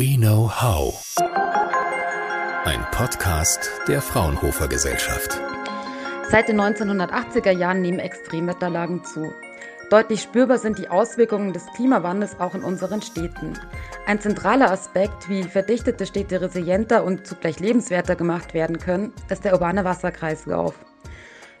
We Know How. Ein Podcast der Fraunhofer Gesellschaft. Seit den 1980er Jahren nehmen Extremwetterlagen zu. Deutlich spürbar sind die Auswirkungen des Klimawandels auch in unseren Städten. Ein zentraler Aspekt, wie verdichtete Städte resilienter und zugleich lebenswerter gemacht werden können, ist der urbane Wasserkreislauf.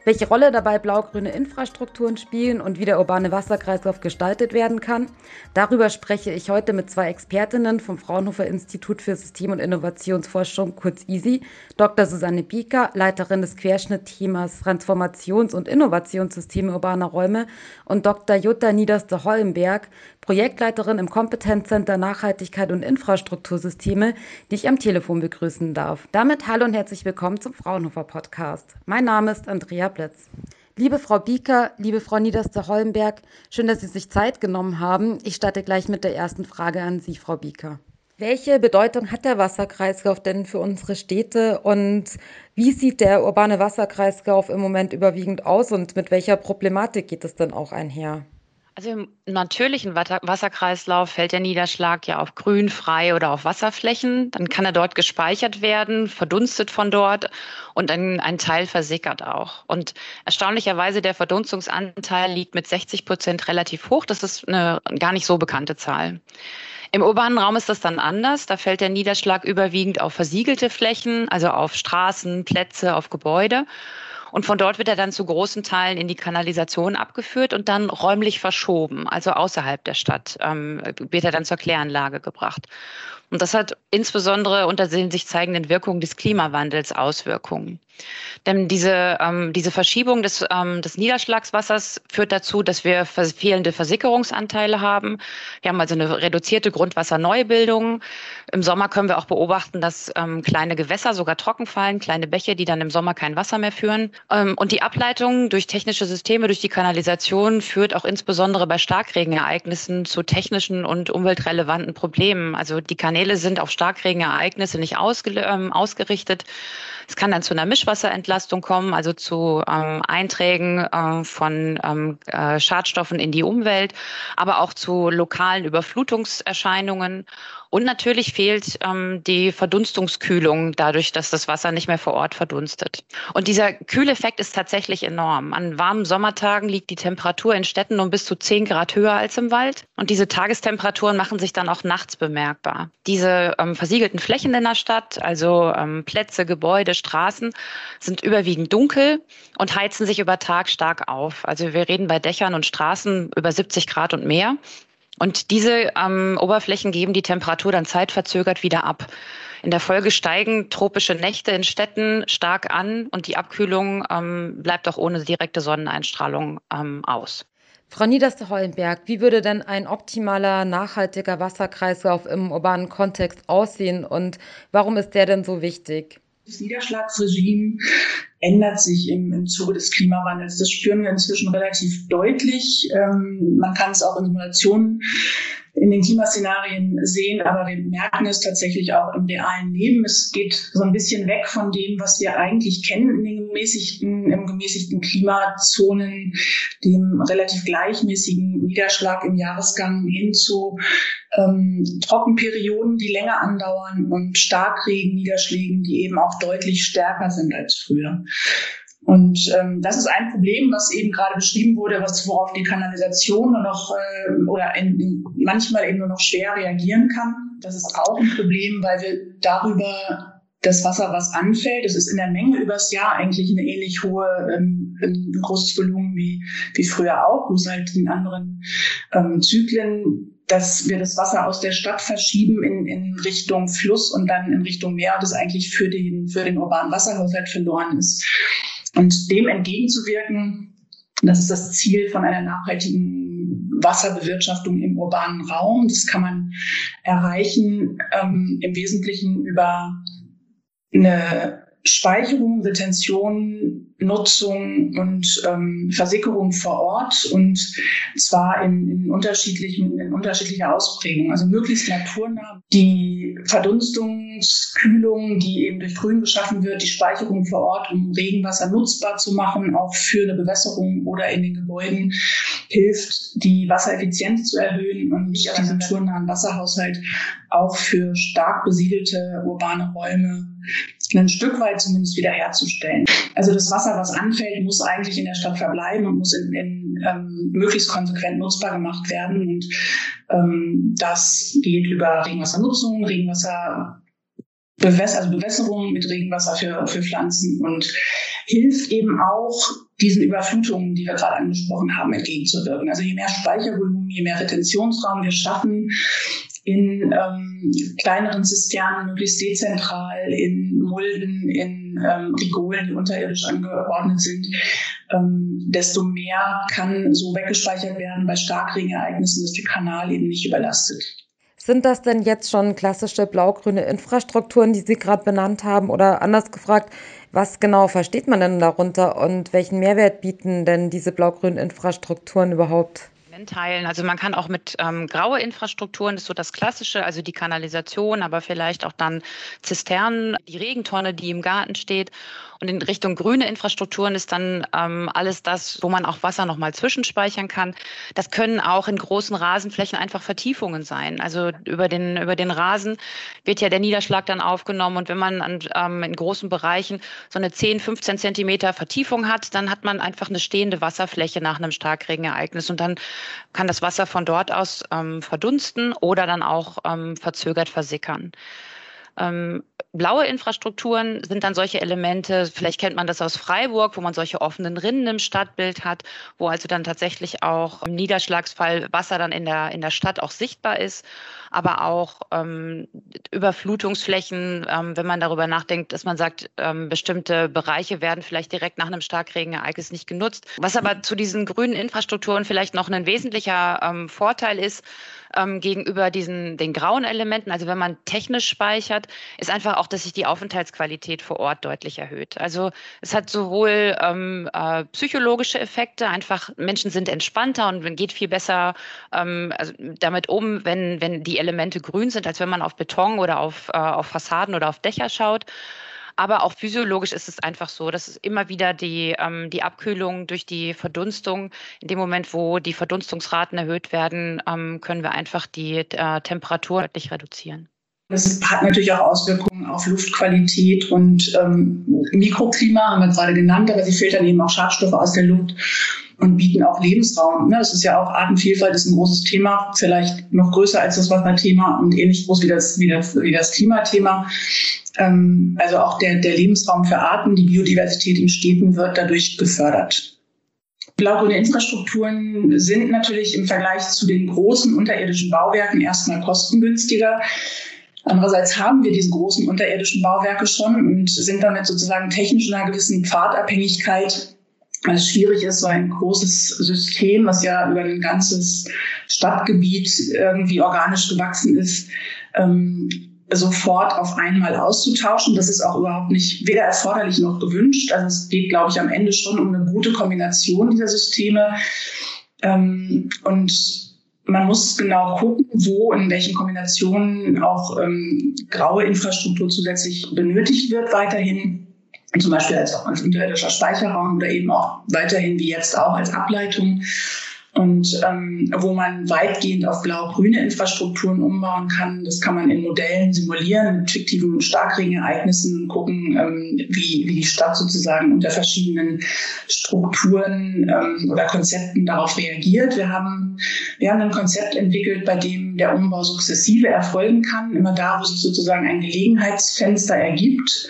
Welche Rolle dabei blau-grüne Infrastrukturen spielen und wie der urbane Wasserkreislauf gestaltet werden kann, darüber spreche ich heute mit zwei Expertinnen vom Fraunhofer Institut für System- und Innovationsforschung, kurz ISI, Dr. Susanne Bieker, Leiterin des Querschnittthemas Transformations- und Innovationssysteme urbaner Räume und Dr. Jutta Niederste-Hollenberg, Projektleiterin im Kompetenzcenter Nachhaltigkeit und Infrastruktursysteme, die ich am Telefon begrüßen darf. Damit hallo und herzlich willkommen zum Fraunhofer Podcast. Mein Name ist Andrea Blitz. Liebe Frau Bieker, liebe Frau Niederster-Hollenberg, schön, dass Sie sich Zeit genommen haben. Ich starte gleich mit der ersten Frage an Sie, Frau Bieker. Welche Bedeutung hat der Wasserkreislauf denn für unsere Städte und wie sieht der urbane Wasserkreislauf im Moment überwiegend aus und mit welcher Problematik geht es denn auch einher? Also im natürlichen Wasserkreislauf fällt der Niederschlag ja auf Grün, frei oder auf Wasserflächen. Dann kann er dort gespeichert werden, verdunstet von dort und ein, ein Teil versickert auch. Und erstaunlicherweise der Verdunstungsanteil liegt mit 60 Prozent relativ hoch. Das ist eine gar nicht so bekannte Zahl. Im urbanen Raum ist das dann anders. Da fällt der Niederschlag überwiegend auf versiegelte Flächen, also auf Straßen, Plätze, auf Gebäude. Und von dort wird er dann zu großen Teilen in die Kanalisation abgeführt und dann räumlich verschoben, also außerhalb der Stadt, ähm, wird er dann zur Kläranlage gebracht. Und das hat insbesondere unter den sich zeigenden Wirkungen des Klimawandels Auswirkungen. Denn diese, ähm, diese Verschiebung des, ähm, des Niederschlagswassers führt dazu, dass wir fehlende Versickerungsanteile haben. Wir haben also eine reduzierte Grundwasserneubildung. Im Sommer können wir auch beobachten, dass ähm, kleine Gewässer sogar trocken fallen, kleine Bäche, die dann im Sommer kein Wasser mehr führen. Ähm, und die Ableitung durch technische Systeme, durch die Kanalisation führt auch insbesondere bei Starkregenereignissen zu technischen und umweltrelevanten Problemen. Also die Kanäle Kanäle sind auf Starkregenereignisse nicht ähm, ausgerichtet. Es kann dann zu einer Mischwasserentlastung kommen, also zu ähm, Einträgen äh, von ähm, äh, Schadstoffen in die Umwelt, aber auch zu lokalen Überflutungserscheinungen. Und natürlich fehlt ähm, die Verdunstungskühlung dadurch, dass das Wasser nicht mehr vor Ort verdunstet. Und dieser Kühleffekt ist tatsächlich enorm. An warmen Sommertagen liegt die Temperatur in Städten um bis zu 10 Grad höher als im Wald. Und diese Tagestemperaturen machen sich dann auch nachts bemerkbar. Diese ähm, versiegelten Flächen in der Stadt, also ähm, Plätze, Gebäude, Straßen, sind überwiegend dunkel und heizen sich über Tag stark auf. Also wir reden bei Dächern und Straßen über 70 Grad und mehr. Und diese ähm, Oberflächen geben die Temperatur dann zeitverzögert wieder ab. In der Folge steigen tropische Nächte in Städten stark an und die Abkühlung ähm, bleibt auch ohne direkte Sonneneinstrahlung ähm, aus. Frau Niederste-Hollenberg, wie würde denn ein optimaler, nachhaltiger Wasserkreislauf im urbanen Kontext aussehen und warum ist der denn so wichtig? Das Niederschlagsregime ändert sich im, im Zuge des Klimawandels. Das spüren wir inzwischen relativ deutlich. Ähm, man kann es auch in Simulationen in den Klimaszenarien sehen, aber wir merken es tatsächlich auch im realen Leben. Es geht so ein bisschen weg von dem, was wir eigentlich kennen in den gemäßigten, im gemäßigten Klimazonen, dem relativ gleichmäßigen Niederschlag im Jahresgang hin zu ähm, Trockenperioden, die länger andauern und Starkregenniederschlägen, die eben auch deutlich stärker sind als früher. Und ähm, das ist ein Problem, was eben gerade beschrieben wurde, was worauf die Kanalisation nur noch äh, oder in, in, manchmal eben nur noch schwer reagieren kann. Das ist auch ein Problem, weil wir darüber das Wasser, was anfällt, das ist in der Menge übers Jahr eigentlich eine ähnlich hohe, ähm, ein großes Volumen wie, wie früher auch, bloß halt in anderen ähm, Zyklen dass wir das Wasser aus der Stadt verschieben in, in Richtung Fluss und dann in Richtung Meer das eigentlich für den, für den urbanen Wasserhaushalt verloren ist. Und dem entgegenzuwirken, das ist das Ziel von einer nachhaltigen Wasserbewirtschaftung im urbanen Raum. Das kann man erreichen ähm, im Wesentlichen über eine Speicherung, Retention, Nutzung und ähm, Versickerung vor Ort und zwar in, in, unterschiedlichen, in unterschiedlicher Ausprägung, also möglichst naturnah. Die Verdunstungskühlung, die eben durch Grün geschaffen wird, die Speicherung vor Ort, um Regenwasser nutzbar zu machen, auch für eine Bewässerung oder in den Gebäuden, hilft, die Wassereffizienz zu erhöhen und diesen naturnahen Wasserhaushalt auch für stark besiedelte urbane Räume ein Stück weit zumindest wiederherzustellen. Also das Wasser, was anfällt, muss eigentlich in der Stadt verbleiben und muss in, in ähm, möglichst konsequent nutzbar gemacht werden. Und ähm, das geht über Regenwassernutzung, Regenwasser Bewässer, also Bewässerung mit Regenwasser für, für Pflanzen und hilft eben auch, diesen Überflutungen, die wir gerade angesprochen haben, entgegenzuwirken. Also je mehr Speichervolumen, je mehr Retentionsraum wir schaffen, in ähm, kleineren Zisternen, möglichst dezentral, in Mulden, in ähm, Rigolen, die unterirdisch angeordnet sind, ähm, desto mehr kann so weggespeichert werden bei Starkregenereignissen, dass der Kanal eben nicht überlastet. Sind das denn jetzt schon klassische blau-grüne Infrastrukturen, die Sie gerade benannt haben? Oder anders gefragt, was genau versteht man denn darunter und welchen Mehrwert bieten denn diese blau-grünen Infrastrukturen überhaupt? Teilen. Also man kann auch mit ähm, graue Infrastrukturen, das ist so das Klassische, also die Kanalisation, aber vielleicht auch dann Zisternen, die Regentonne, die im Garten steht. Und in Richtung grüne Infrastrukturen ist dann ähm, alles das, wo man auch Wasser nochmal zwischenspeichern kann. Das können auch in großen Rasenflächen einfach Vertiefungen sein. Also über den, über den Rasen wird ja der Niederschlag dann aufgenommen. Und wenn man an, ähm, in großen Bereichen so eine 10, 15 Zentimeter Vertiefung hat, dann hat man einfach eine stehende Wasserfläche nach einem Starkregenereignis. Und dann kann das Wasser von dort aus ähm, verdunsten oder dann auch ähm, verzögert versickern. Ähm, blaue Infrastrukturen sind dann solche Elemente, vielleicht kennt man das aus Freiburg, wo man solche offenen Rinnen im Stadtbild hat, wo also dann tatsächlich auch im Niederschlagsfall Wasser dann in der, in der Stadt auch sichtbar ist, aber auch ähm, Überflutungsflächen, ähm, wenn man darüber nachdenkt, dass man sagt, ähm, bestimmte Bereiche werden vielleicht direkt nach einem Starkregenereignis nicht genutzt. Was aber zu diesen grünen Infrastrukturen vielleicht noch ein wesentlicher ähm, Vorteil ist, ähm, gegenüber diesen den grauen Elementen. Also wenn man technisch speichert, ist einfach auch, dass sich die Aufenthaltsqualität vor Ort deutlich erhöht. Also es hat sowohl ähm, äh, psychologische Effekte, einfach Menschen sind entspannter und man geht viel besser ähm, also damit um, wenn, wenn die Elemente grün sind, als wenn man auf Beton oder auf, äh, auf Fassaden oder auf Dächer schaut. Aber auch physiologisch ist es einfach so, dass es immer wieder die, ähm, die Abkühlung durch die Verdunstung, in dem Moment, wo die Verdunstungsraten erhöht werden, ähm, können wir einfach die äh, Temperatur deutlich reduzieren. Das hat natürlich auch Auswirkungen auf Luftqualität und ähm, Mikroklima, haben wir gerade genannt, aber sie filtern eben auch Schadstoffe aus der Luft und bieten auch Lebensraum. Ne? Das ist ja auch Artenvielfalt ist ein großes Thema, vielleicht noch größer als das Wasserthema und ähnlich groß wie das, wie das, wie das Klimathema. Ähm, also auch der, der Lebensraum für Arten, die Biodiversität in Städten wird dadurch gefördert. Blaugrüne Infrastrukturen sind natürlich im Vergleich zu den großen unterirdischen Bauwerken erstmal kostengünstiger. Andererseits haben wir diese großen unterirdischen Bauwerke schon und sind damit sozusagen technisch in einer gewissen Pfadabhängigkeit weil es schwierig ist, so ein großes System, was ja über ein ganzes Stadtgebiet irgendwie organisch gewachsen ist, ähm, sofort auf einmal auszutauschen. Das ist auch überhaupt nicht weder erforderlich noch gewünscht. Also es geht, glaube ich, am Ende schon um eine gute Kombination dieser Systeme. Ähm, und man muss genau gucken, wo in welchen Kombinationen auch ähm, graue Infrastruktur zusätzlich benötigt wird weiterhin zum Beispiel als, als unterirdischer Speicherraum oder eben auch weiterhin wie jetzt auch als Ableitung. Und ähm, wo man weitgehend auf blau-grüne Infrastrukturen umbauen kann, das kann man in Modellen simulieren mit fiktiven Starkregenereignissen gucken, ähm, wie, wie die Stadt sozusagen unter verschiedenen Strukturen ähm, oder Konzepten darauf reagiert. Wir haben, wir haben ein Konzept entwickelt, bei dem der Umbau sukzessive erfolgen kann, immer da, wo sich sozusagen ein Gelegenheitsfenster ergibt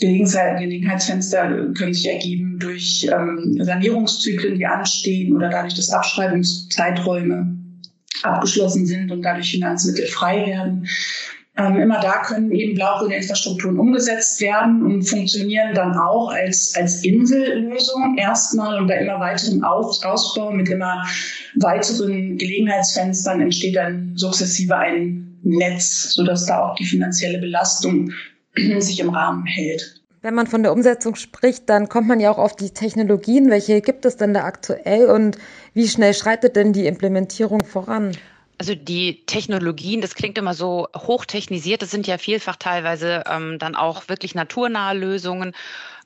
Gelegenheitsfenster können sich ergeben durch ähm, Sanierungszyklen, die anstehen oder dadurch, dass Abschreibungszeiträume abgeschlossen sind und dadurch Finanzmittel frei werden. Ähm, immer da können eben blau-grüne Infrastrukturen umgesetzt werden und funktionieren dann auch als, als Insellösung erstmal und bei immer weiteren Auf, Ausbau mit immer weiteren Gelegenheitsfenstern entsteht dann sukzessive ein Netz, sodass da auch die finanzielle Belastung sich im Rahmen hält. Wenn man von der Umsetzung spricht, dann kommt man ja auch auf die Technologien. Welche gibt es denn da aktuell und wie schnell schreitet denn die Implementierung voran? Also die Technologien, das klingt immer so hochtechnisiert, das sind ja vielfach teilweise ähm, dann auch wirklich naturnahe Lösungen.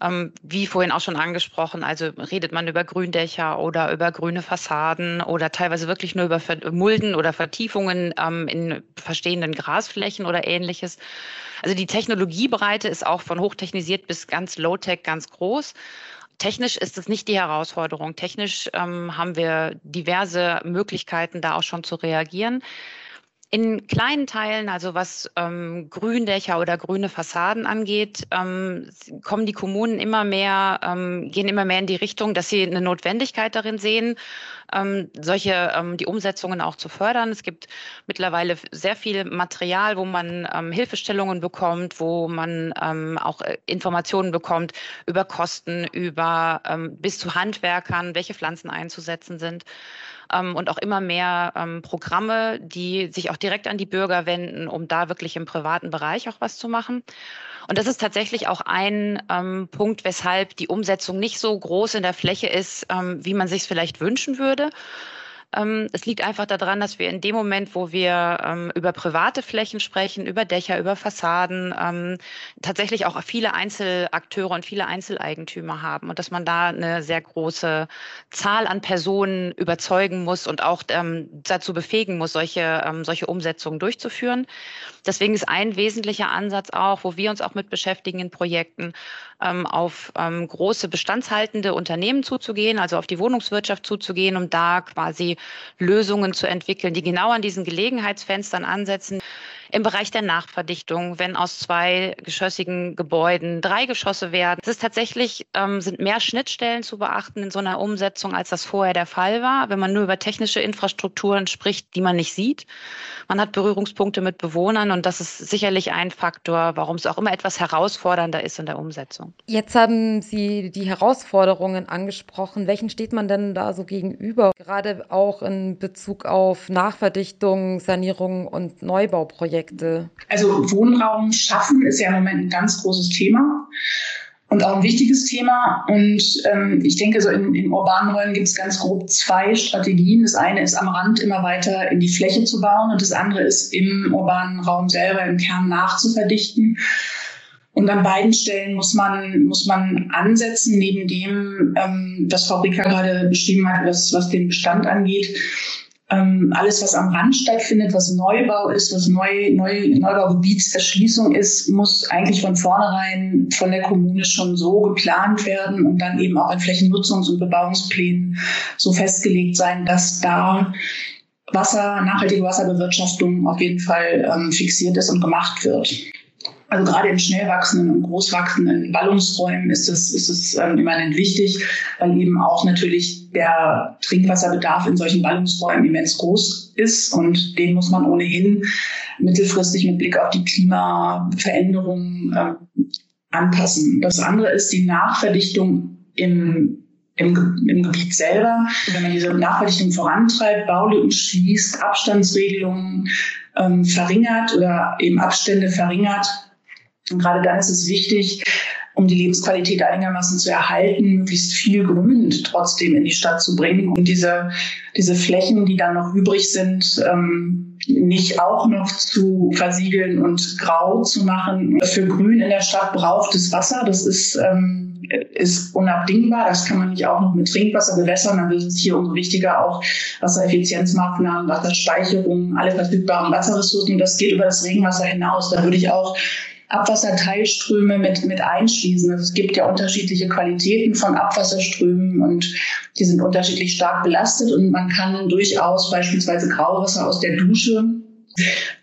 Ähm, wie vorhin auch schon angesprochen, also redet man über Gründächer oder über grüne Fassaden oder teilweise wirklich nur über Mulden oder Vertiefungen ähm, in verstehenden Grasflächen oder ähnliches. Also die Technologiebreite ist auch von hochtechnisiert bis ganz low-tech ganz groß. Technisch ist es nicht die Herausforderung. Technisch ähm, haben wir diverse Möglichkeiten, da auch schon zu reagieren. In kleinen Teilen, also was ähm, Gründächer oder grüne Fassaden angeht, ähm, kommen die Kommunen immer mehr, ähm, gehen immer mehr in die Richtung, dass sie eine Notwendigkeit darin sehen, ähm, solche ähm, die Umsetzungen auch zu fördern. Es gibt mittlerweile sehr viel Material, wo man ähm, Hilfestellungen bekommt, wo man auch äh, Informationen bekommt über Kosten, über bis zu Handwerkern, welche Pflanzen einzusetzen sind ähm, und auch immer mehr ähm, Programme, die sich auch direkt an die Bürger wenden, um da wirklich im privaten Bereich auch was zu machen. Und das ist tatsächlich auch ein ähm, Punkt, weshalb die Umsetzung nicht so groß in der Fläche ist, ähm, wie man sich es vielleicht wünschen würde. Ähm, es liegt einfach daran, dass wir in dem Moment, wo wir ähm, über private Flächen sprechen, über Dächer, über Fassaden, ähm, tatsächlich auch viele Einzelakteure und viele Einzeleigentümer haben und dass man da eine sehr große Zahl an Personen überzeugen muss und auch dazu befähigen muss, solche, solche Umsetzungen durchzuführen. Deswegen ist ein wesentlicher Ansatz auch, wo wir uns auch mit beschäftigen in Projekten, auf große bestandshaltende Unternehmen zuzugehen, also auf die Wohnungswirtschaft zuzugehen, um da quasi Lösungen zu entwickeln, die genau an diesen Gelegenheitsfenstern ansetzen im Bereich der Nachverdichtung, wenn aus zwei geschossigen Gebäuden drei Geschosse werden. Es ist tatsächlich, ähm, sind mehr Schnittstellen zu beachten in so einer Umsetzung, als das vorher der Fall war, wenn man nur über technische Infrastrukturen spricht, die man nicht sieht. Man hat Berührungspunkte mit Bewohnern und das ist sicherlich ein Faktor, warum es auch immer etwas herausfordernder ist in der Umsetzung. Jetzt haben Sie die Herausforderungen angesprochen. Welchen steht man denn da so gegenüber? Gerade auch in Bezug auf Nachverdichtung, Sanierung und Neubauprojekte. Projekte? Also Wohnraum schaffen ist ja im Moment ein ganz großes Thema und auch ein wichtiges Thema. Und ähm, ich denke, so in, in urbanen Räumen gibt es ganz grob zwei Strategien. Das eine ist am Rand immer weiter in die Fläche zu bauen und das andere ist im urbanen Raum selber im Kern nachzuverdichten. Und an beiden Stellen muss man, muss man ansetzen, neben dem, ähm, was Frau Rika gerade beschrieben hat, was, was den Bestand angeht ähm, alles, was am Rand stattfindet, was Neubau ist, was Neu, Neu, Neubaugebietserschließung ist, muss eigentlich von vornherein von der Kommune schon so geplant werden und dann eben auch in Flächennutzungs- und Bebauungsplänen so festgelegt sein, dass da Wasser, nachhaltige Wasserbewirtschaftung auf jeden Fall ähm, fixiert ist und gemacht wird. Also gerade in schnell wachsenden und groß wachsenden Ballungsräumen ist es, ist es ähm, immanent wichtig, weil eben auch natürlich der Trinkwasserbedarf in solchen Ballungsräumen immens groß ist und den muss man ohnehin mittelfristig mit Blick auf die Klimaveränderungen äh, anpassen. Das andere ist die Nachverdichtung im im, im Gebiet selber. Wenn man diese Nachverdichtung vorantreibt, Baulücken schließt, Abstandsregelungen ähm, verringert oder eben Abstände verringert, und gerade dann ist es wichtig, um die Lebensqualität einigermaßen zu erhalten, möglichst viel Grün trotzdem in die Stadt zu bringen und diese, diese Flächen, die dann noch übrig sind, ähm, nicht auch noch zu versiegeln und grau zu machen. Für Grün in der Stadt braucht es Wasser. Das ist, ähm, ist unabdingbar. Das kann man nicht auch noch mit Trinkwasser bewässern. Dann ist es hier umso wichtiger auch Wassereffizienzmaßnahmen, Wasserspeicherung, alle verfügbaren Wasserressourcen. Das geht über das Regenwasser hinaus. Da würde ich auch Abwasserteilströme mit, mit einschließen. Also es gibt ja unterschiedliche Qualitäten von Abwasserströmen und die sind unterschiedlich stark belastet und man kann durchaus beispielsweise Grauwasser aus der Dusche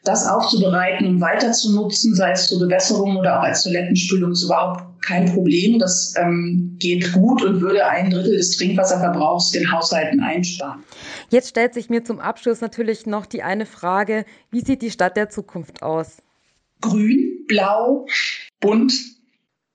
das aufzubereiten und weiter zu nutzen, sei es zur Bewässerung oder auch als Toilettenspülung, ist überhaupt kein Problem. Das ähm, geht gut und würde ein Drittel des Trinkwasserverbrauchs den Haushalten einsparen. Jetzt stellt sich mir zum Abschluss natürlich noch die eine Frage, wie sieht die Stadt der Zukunft aus? Grün, blau, bunt.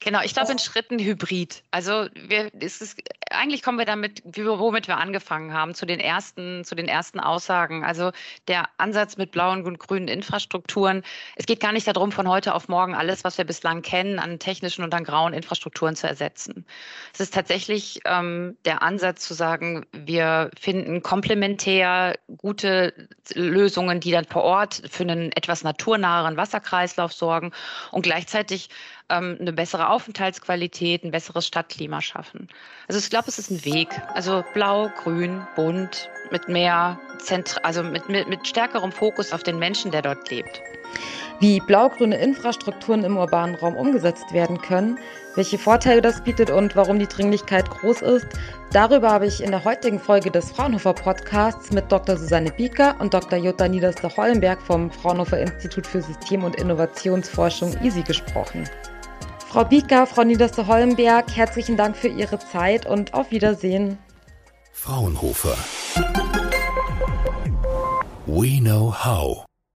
Genau, ich glaube in Schritten Hybrid. Also wir, es ist eigentlich kommen wir damit, womit wir angefangen haben, zu den ersten, zu den ersten Aussagen. Also der Ansatz mit blauen und grünen Infrastrukturen. Es geht gar nicht darum, von heute auf morgen alles, was wir bislang kennen, an technischen und an grauen Infrastrukturen zu ersetzen. Es ist tatsächlich ähm, der Ansatz zu sagen, wir finden komplementär gute Lösungen, die dann vor Ort für einen etwas naturnaheren Wasserkreislauf sorgen und gleichzeitig ähm, eine bessere Aufenthaltsqualität, ein besseres Stadtklima schaffen. Also ich glaube, es ist ein Weg. Also blau, grün, bunt, mit mehr Zentr also mit, mit, mit stärkerem Fokus auf den Menschen, der dort lebt. Wie blau-grüne Infrastrukturen im urbanen Raum umgesetzt werden können, welche Vorteile das bietet und warum die Dringlichkeit groß ist, darüber habe ich in der heutigen Folge des Fraunhofer Podcasts mit Dr. Susanne Bieker und Dr. Jutta Niederster-Hollenberg vom Fraunhofer Institut für System- und Innovationsforschung ISI gesprochen. Frau Bieker, Frau Niederste-Hollenberg, herzlichen Dank für Ihre Zeit und auf Wiedersehen. Fraunhofer. We know how.